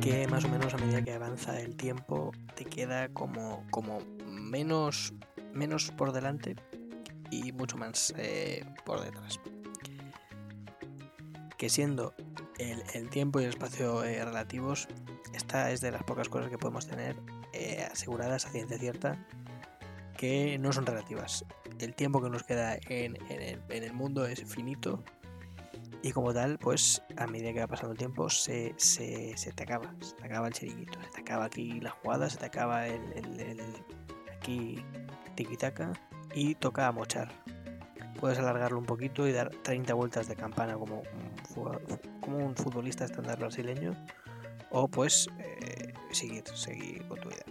que más o menos a medida que avanza el tiempo te queda como, como menos, menos por delante y mucho más eh, por detrás. Que siendo el, tiempo y el espacio eh, relativos, esta es de las pocas cosas que podemos tener eh, aseguradas a ciencia cierta que no son relativas. El tiempo que nos queda en, el, mundo es finito y como tal, pues a medida que va pasando el tiempo se, se, se te acaba, se te acaba el chiringuito, se te acaba aquí la jugada, se te acaba el, el, el aquí tiki-taka y toca mochar. Puedes alargarlo un poquito y dar 30 vueltas de campana como un, como un futbolista estándar brasileño o pues eh, seguir, seguir con tu vida.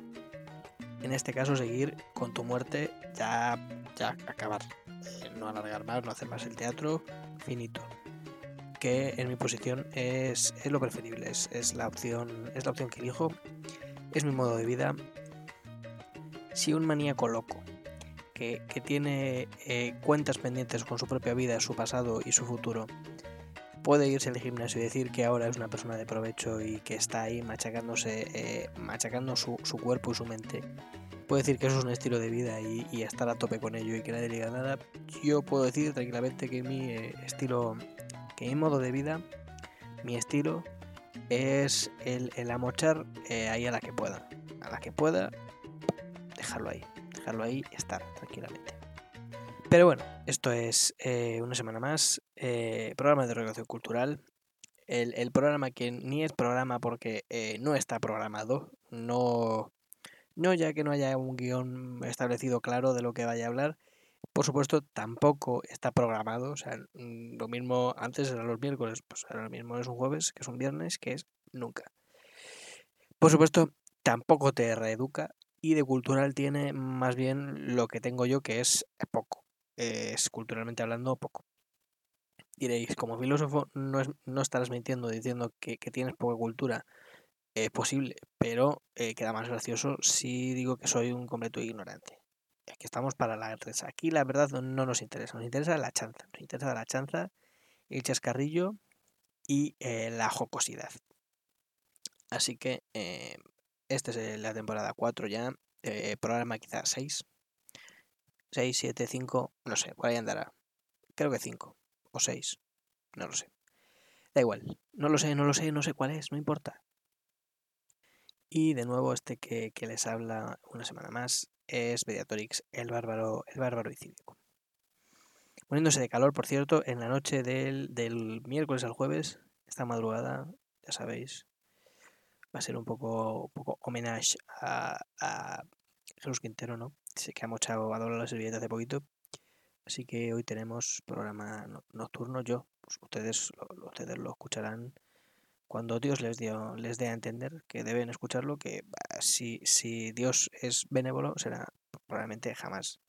En este caso seguir con tu muerte ya, ya acabar, eh, no alargar más, no hacer más el teatro, finito. Que en mi posición es, lo preferible, es, es, la opción, es la opción que elijo, es mi modo de vida. Si un maníaco loco que, que tiene eh, cuentas pendientes con su propia vida, su pasado y su futuro, puede irse al gimnasio y decir que ahora es una persona de provecho y que está ahí machacándose, eh, machacando su, su, cuerpo y su mente. Puede decir que eso es un estilo de vida y, y, estar a tope con ello y que nadie le diga nada. Yo puedo decir tranquilamente que mi eh, estilo, que mi modo de vida, mi estilo es el, el amochar eh, ahí a la que pueda. A la que pueda, dejarlo ahí. Dejarlo ahí y estar tranquilamente. Pero bueno, esto es eh, una semana más, eh, programa de regulación cultural. El, el, programa que ni es programa porque no está programado, no, no ya que no haya un guion establecido claro de lo que vaya a hablar. Por supuesto, tampoco está programado, o sea, mm, lo mismo antes eran los miércoles, pues ahora mismo es un jueves, que es un viernes, que es nunca. Por supuesto, tampoco te reeduca y de cultural tiene más bien lo que tengo yo, que es poco es culturalmente hablando poco. Diréis, como filósofo no, es, no estarás mintiendo diciendo que, tienes poca cultura. Es posible, pero eh, queda más gracioso si digo que soy un completo ignorante. Aquí estamos para la risa. Aquí la verdad no nos interesa, nos interesa la chanza. Nos interesa la chanza, el chascarrillo y eh, la jocosidad. Así que eh, esta es la temporada 4 ya, eh, programa quizás 6, 6, 7, 5, no sé, por ahí andará. Creo que 5 o 6, no lo sé. Da igual, no lo sé, no lo sé, no sé cuál es, no importa. Y de nuevo este que, que les habla una semana más es Mediatorix, el bárbaro, el bárbaro y cívico. Poniéndose de calor, por cierto, en la noche del, del miércoles al jueves, esta madrugada, ya sabéis, va a ser un poco, un poco homenaje a, a Jesús Quintero, ¿no? Sé que ha mochado a doblar la servilleta hace poquito. Así que hoy tenemos programa nocturno. Yo, pues ustedes, ustedes lo escucharán cuando Dios les, dio, les dé a entender que deben escucharlo, que si, si Dios es benévolo, será probablemente jamás.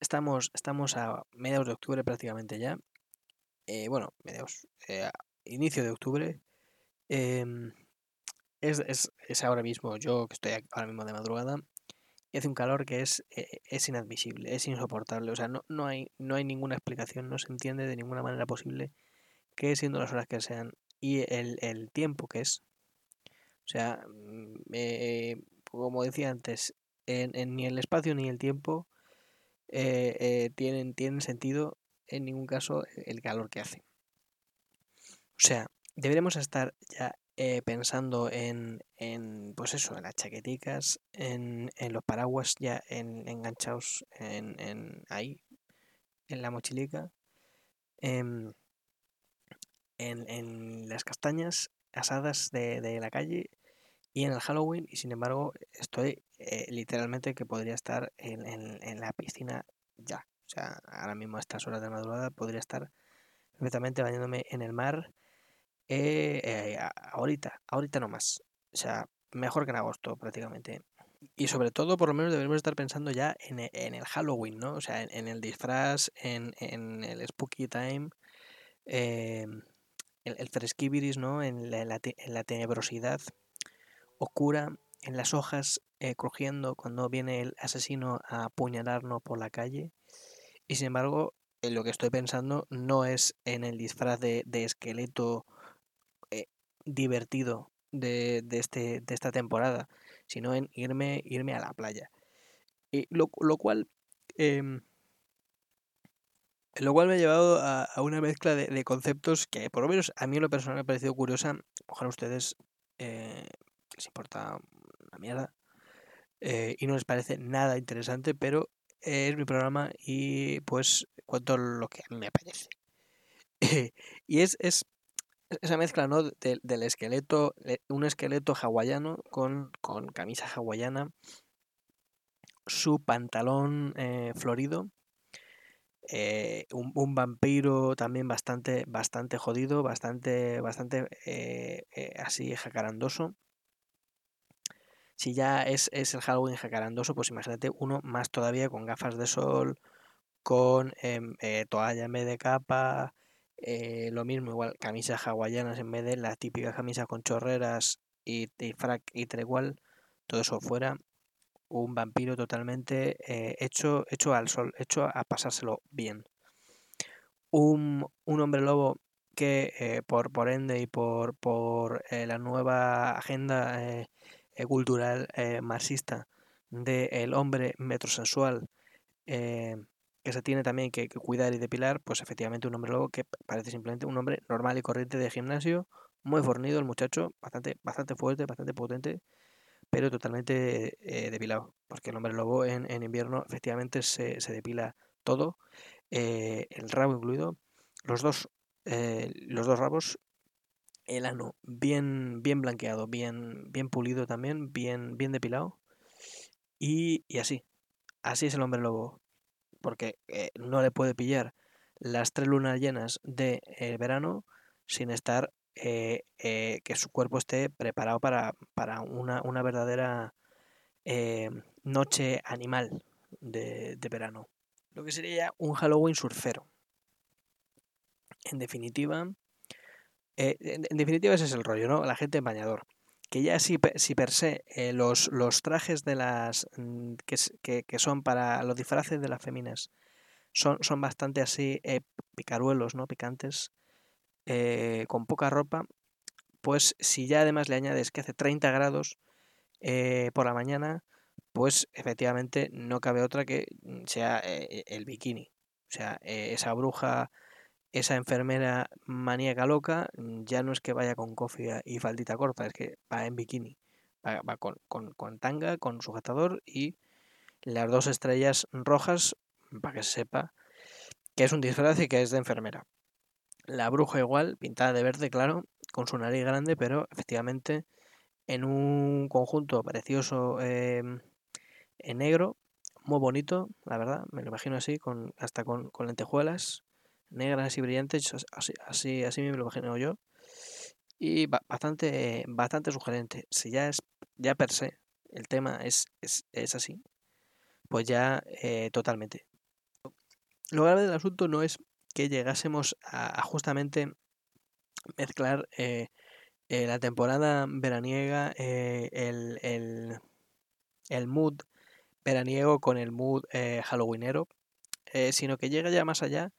Estamos, estamos a mediados de octubre prácticamente ya. Eh, bueno, mediados, eh, inicio de octubre. Eh, es, es, es, ahora mismo, yo que estoy ahora mismo de madrugada, y hace un calor que es, eh, es inadmisible, es insoportable. O sea, no, no, hay, no hay ninguna explicación, no se entiende de ninguna manera posible que siendo las horas que sean y el, el tiempo que es. O sea, eh, como decía antes, en, en, ni el espacio ni el tiempo eh, eh, tienen, tienen sentido en ningún caso el calor que hace. O sea, deberemos estar ya eh, pensando en, en, pues eso, en las chaqueticas, en, en los paraguas ya en, enganchados en, ahí, en la mochilica, en, en, en las castañas asadas de, de, la calle y en el Halloween y sin embargo estoy eh, literalmente que podría estar en, en, en, la piscina ya. O sea, ahora mismo a estas horas de madrugada podría estar perfectamente bañándome en el mar eh, eh, ahorita, ahorita no más. O sea, mejor que en agosto prácticamente. Y sobre todo, por lo menos debemos estar pensando ya en, en el Halloween, ¿no? O sea, en, el disfraz, en, en, el Spooky Time, eh, el, el ¿no? En la, en, la, en tenebrosidad oscura en las hojas eh, crujiendo cuando viene el asesino a apuñalarnos por la calle. Y sin embargo, lo que estoy pensando no es en el disfraz de, esqueleto eh, divertido de, de, este, de esta temporada, sino en irme, irme a la playa. Y lo, lo cual em, lo cual me ha llevado a, una mezcla de, conceptos que, por lo menos, a mí en lo personal me ha parecido curiosa. Ojalá a ustedes eh, les importa una mierda eh, y no les parece nada interesante, pero es mi programa y pues cuento lo que a mí me parece. y es, es esa mezcla ¿no? del esqueleto, un esqueleto hawaiano con, con camisa hawaiana, su pantalón eh, florido eh, un, vampiro también bastante, bastante jodido, bastante, bastante eh, eh, así jacarandoso. Si ya es, es, el Halloween jacarandoso, pues imagínate uno más todavía con gafas de sol, con em, toalla en vez de capa, lo mismo, igual camisas hawaianas en vez de la típica camisa con chorreras y, y frac y igual, todo eso fuera un vampiro totalmente eh, hecho, hecho al sol, hecho a pasárselo bien. Un, hombre lobo que eh, por, por ende y por, por eh, la nueva agenda cultural marxista del hombre metrosensual que se tiene también que, que, cuidar y depilar, pues efectivamente un hombre lobo que parece simplemente un hombre normal y corriente de gimnasio, muy fornido el muchacho, bastante, bastante fuerte, bastante potente, pero totalmente eh, depilado, porque el hombre lobo en, invierno efectivamente se, depila todo, eh, el rabo incluido, los dos, eh, los dos rabos, el ano bien, bien blanqueado, bien, bien pulido también, bien, bien depilado, y, así, así es el hombre lobo, porque no le puede pillar las tres lunas llenas de verano sin estar eh, eh, que su cuerpo esté preparado para, para una, una, verdadera eh, noche animal de, verano. Lo que sería un Halloween surfero. En definitiva, en, definitiva ese es el rollo, ¿no? La gente en bañador. Que ya si, si per se los, los, trajes de las mm, que, que, son para los disfraces de las féminas son, son bastante así picaruelos, ¿no? Picantes eh, con poca ropa, pues si ya además le añades que hace 30 grados eh, por la mañana, pues efectivamente no cabe otra que mm, sea eh, el bikini. O sea, esa bruja, esa enfermera maníaca loca, mm, ya no es que vaya con cofia y faldita corta, es que va en bikini. Va, con, con, tanga, con sujetador y las dos estrellas rojas para que se sepa que es un disfraz y que es de enfermera. La bruja igual, pintada de verde, claro, con su nariz grande, pero efectivamente en un conjunto precioso em, en negro, muy bonito, la verdad, me lo imagino así, con, hasta con, lentejuelas negras y brillantes, así, así, así me lo imagino yo. Y bastante, bastante sugerente. Si ya es, ya per se, el tema es, es, así, pues ya eh, totalmente. Lo grave del asunto no es que llegásemos a, justamente mezclar eh, eh, la temporada veraniega, eh, el, el, mood veraniego con el mood halloweenero, sino que llega ya más allá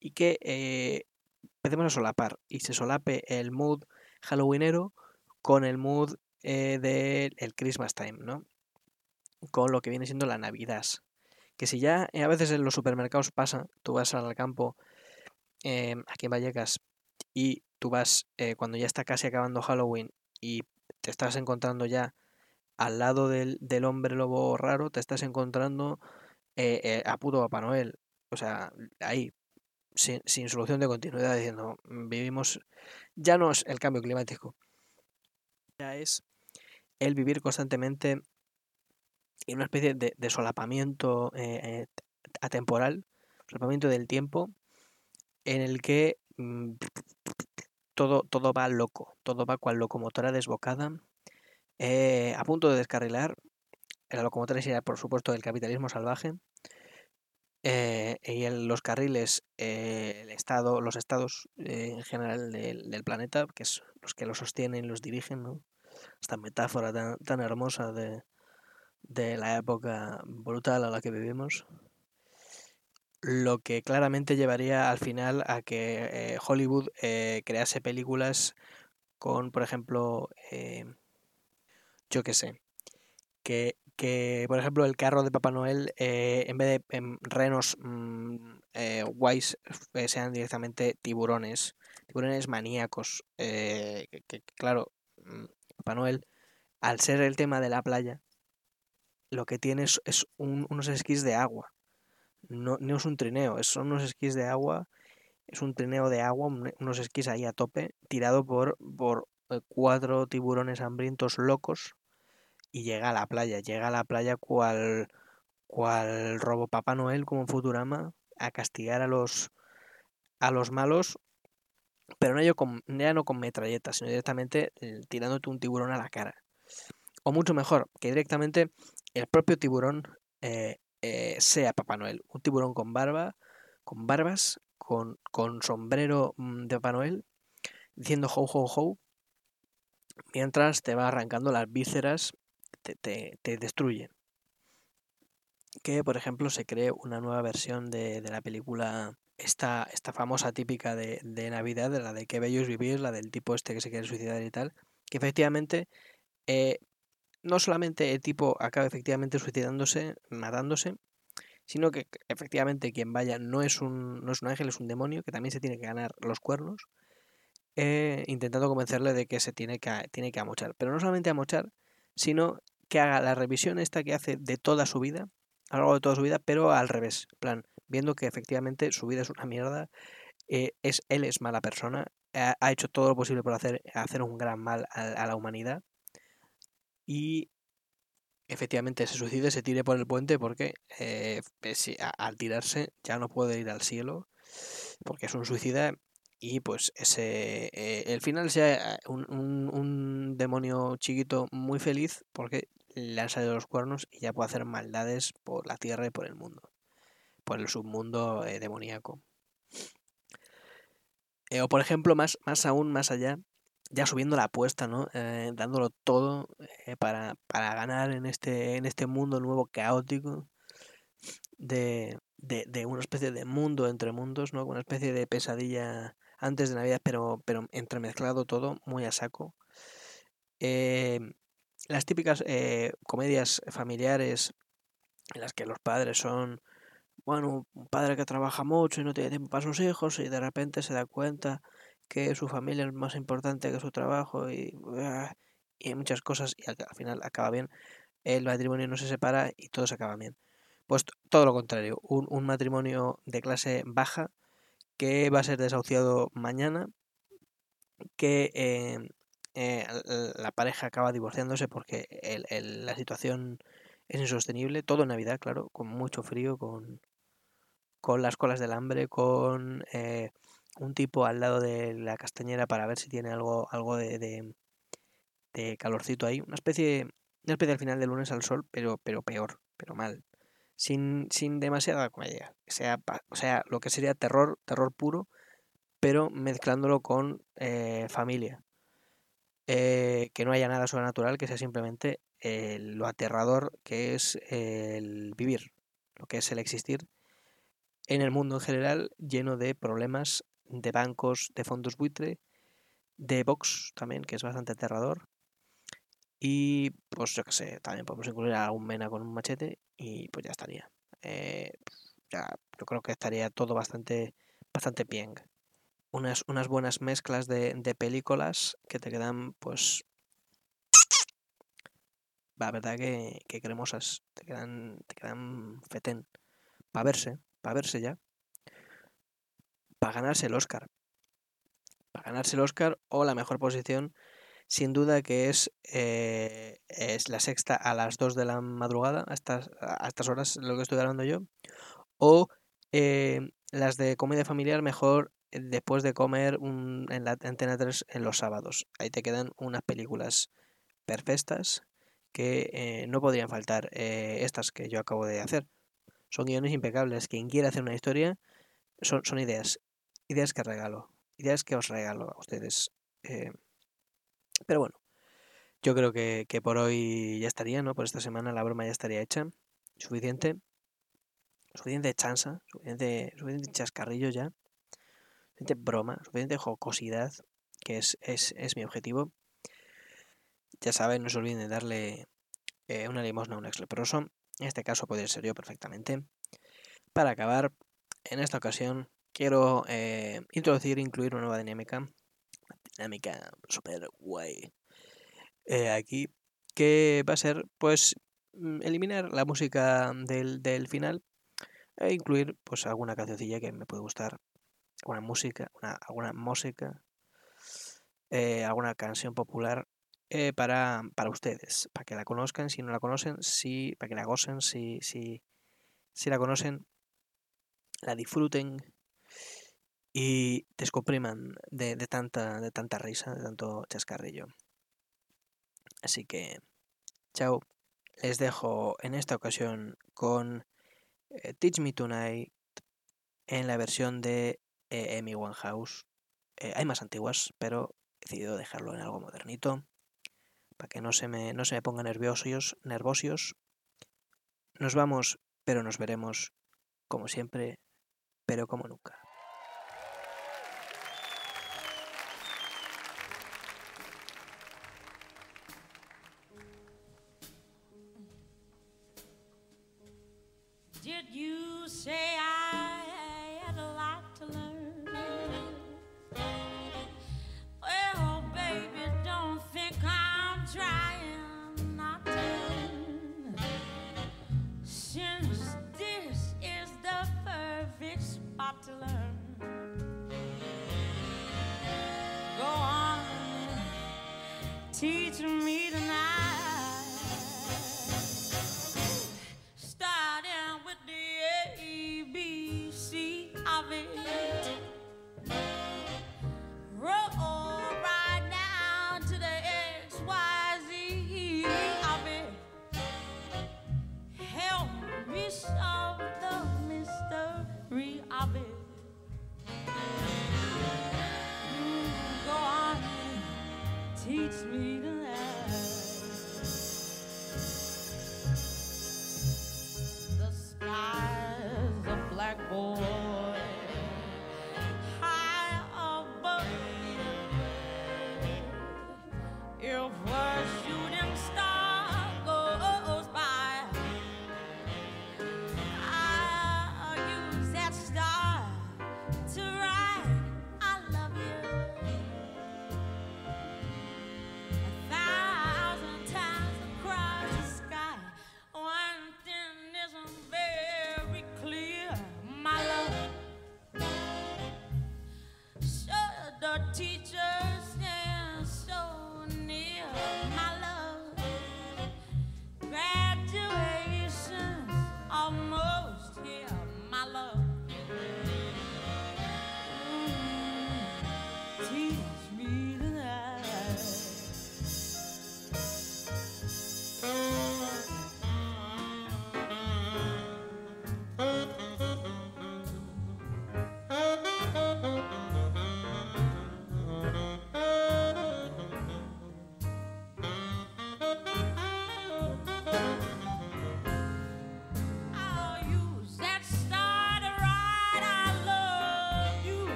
y que empecemos a solapar y se solape el mood halloweenero con el mood del el Christmas time, ¿no? Con lo que viene siendo la Navidad. Que si ya a veces en los supermercados pasa, tú vas al campo Em, aquí en Vallecas y tú vas eh, cuando ya está casi acabando Halloween y te estás encontrando ya al lado del, hombre lobo raro, te estás encontrando eh, eh, a puto Papá Noel. O sea, ahí, sin, sin, solución de continuidad, diciendo, mm, vivimos, ya no es el cambio climático, ya es el vivir constantemente en una especie de, de solapamiento atemporal, solapamiento del tiempo, en el que mm, todo, todo va loco, todo va cual locomotora desbocada, eh, a punto de descarrilar. La locomotora sería, por supuesto, el capitalismo salvaje. Eh, y en los carriles, eh, el estado, los estados en general del, planeta, que es los que lo sostienen, los dirigen, ¿no? esta metáfora tan, tan hermosa de, de la época brutal a la que vivimos, lo que claramente llevaría al final a que eh, Hollywood eh, crease películas con, por ejemplo, eh, yo qué sé, que, que, por ejemplo, el carro de Papá Noel, en vez de en renos mmm, guays, sean directamente tiburones, tiburones maníacos, que, que, claro, mm, Papá Noel, al ser el tema de la playa, lo que tiene es, es un, unos esquís de agua. No, no, es un trineo, son unos esquís de agua. Es un trineo de agua, unos esquís ahí a tope, tirado por, por eh, cuatro tiburones hambrientos locos. Y llega a la playa, llega a la playa cual, cual robo Papá Noel como Futurama a castigar a los, a los malos, pero no, yo con, ya no con metralletas, sino directamente eh, tirándote un tiburón a la cara. O mucho mejor, que directamente el propio tiburón eh, eh, sea Papá Noel. Un tiburón con barba, con barbas, con, sombrero mm, de Papá Noel, diciendo ho, ho, ho, mientras te va arrancando las vísceras, te, te. Que, por ejemplo, se cree una nueva versión de, la película, esta, esta famosa típica de, de, Navidad, la de Qué bello es vivir, la del tipo este que se quiere suicidar y tal, que efectivamente eh, no solamente el tipo acaba efectivamente suicidándose, matándose, sino que efectivamente quien vaya no es un, no es un ángel, es un demonio que también se tiene que ganar los cuernos, eh, intentando convencerle de que se tiene que, tiene que amochar. Pero no solamente amochar, sino que haga la revisión esta que hace de toda su vida, a lo largo de toda su vida, pero al revés, plan, viendo que efectivamente su vida es una mierda, eh, es, él es mala persona, ha, hecho todo lo posible por hacer, hacer un gran mal a la humanidad y efectivamente se suicide, se tire por el puente porque eh, al tirarse ya no puede ir al cielo porque es un suicida y pues ese eh, el final sea un, un, demonio chiquito muy feliz porque le han salido los cuernos y ya puede hacer maldades por la tierra y por el mundo por el submundo eh, demoníaco. O por ejemplo más, más aún más allá ya subiendo la apuesta, ¿no? Eh, dándolo todo eh, para, para, ganar en este, en este mundo nuevo caótico de, de, una especie de mundo entre mundos, ¿no? Una especie de pesadilla antes de Navidad, pero, pero entremezclado todo, muy a saco. Eh, las típicas comedias familiares en las que los padres son, bueno, un padre que trabaja mucho y no tiene tiempo para sus hijos y de repente se da cuenta que su familia es más importante que su trabajo y, y hay muchas cosas y al, final acaba bien. El matrimonio no se separa y todo se acaba bien. Pues todo lo contrario, un, un matrimonio de clase baja que va a ser desahuciado mañana, que eh, eh, la pareja acaba divorciándose porque el, la situación es insostenible, todo en Navidad, claro, con mucho frío, con, con las colas del hambre, con eh, un tipo al lado de la castañera para ver si tiene algo, algo de, de, calorcito ahí. Una especie, una especie al final de lunes al sol, pero, pero peor, pero mal. Sin, sin demasiada comedia. Sea, o sea, lo que sería terror, terror puro, pero mezclándolo con eh, familia. Eh, que no haya nada sobrenatural, que sea simplemente eh, lo aterrador que es el vivir, lo que es el existir en el mundo en general, lleno de problemas de bancos de fondos buitre, de Vox también, que es bastante aterrador. Y pues yo que sé, también podemos incluir a un mena con un machete y pues ya estaría. Eh, ya, yo creo que estaría todo bastante, bastante bien. Unas, unas buenas mezclas de, de películas que te quedan pues la verdad que, que, cremosas, te quedan, te quedan fetén. Para verse, para verse ya para ganarse el Oscar. Para ganarse el Oscar o la mejor posición, sin duda que es, eh, es la sexta a las 2 de la madrugada, a estas, a estas horas, lo que estoy hablando yo. O eh, las de comedia familiar, mejor después de comer un, en la antena 3 en los sábados. Ahí te quedan unas películas perfectas que eh, no podrían faltar eh, estas que yo acabo de hacer. Son guiones impecables. Quien quiera hacer una historia son ideas ideas que regalo, ideas que os regalo a ustedes. Eh, pero bueno, Yo creo que, que por hoy ya estaría, ¿no? Por esta semana la broma ya estaría hecha. Suficiente. Suficiente chanza, suficiente, suficiente chascarrillo ya. Suficiente broma, suficiente jocosidad, que es, es, es mi objetivo. Ya saben, no se olviden de darle eh, una limosna a un ex leproso. En este caso podría ser yo perfectamente. Para acabar, en esta ocasión quiero eh, introducir, incluir una nueva dinámica. Dinámica super guay. Eh, aquí, que va a ser, pues, mm, eliminar la música del, del final e incluir, pues, alguna cancioncilla que me puede gustar. Alguna música, una, alguna música, eh, alguna canción popular eh, para, para ustedes, para que la conozcan, si no la conocen, si, para que la gocen, si, si, si la conocen, la disfruten y descompriman de, de, tanta, de tanta risa, de tanto chascarrillo. Así que, chao. Les dejo en esta ocasión con eh, Teach Me Tonight en la versión de eh, Amy Winehouse. Eh, hay más antiguas, pero he decidido dejarlo en algo modernito para que no se me, no se me pongan nerviosos, nervosios. Nos vamos, pero nos veremos como siempre, pero como nunca. Teach me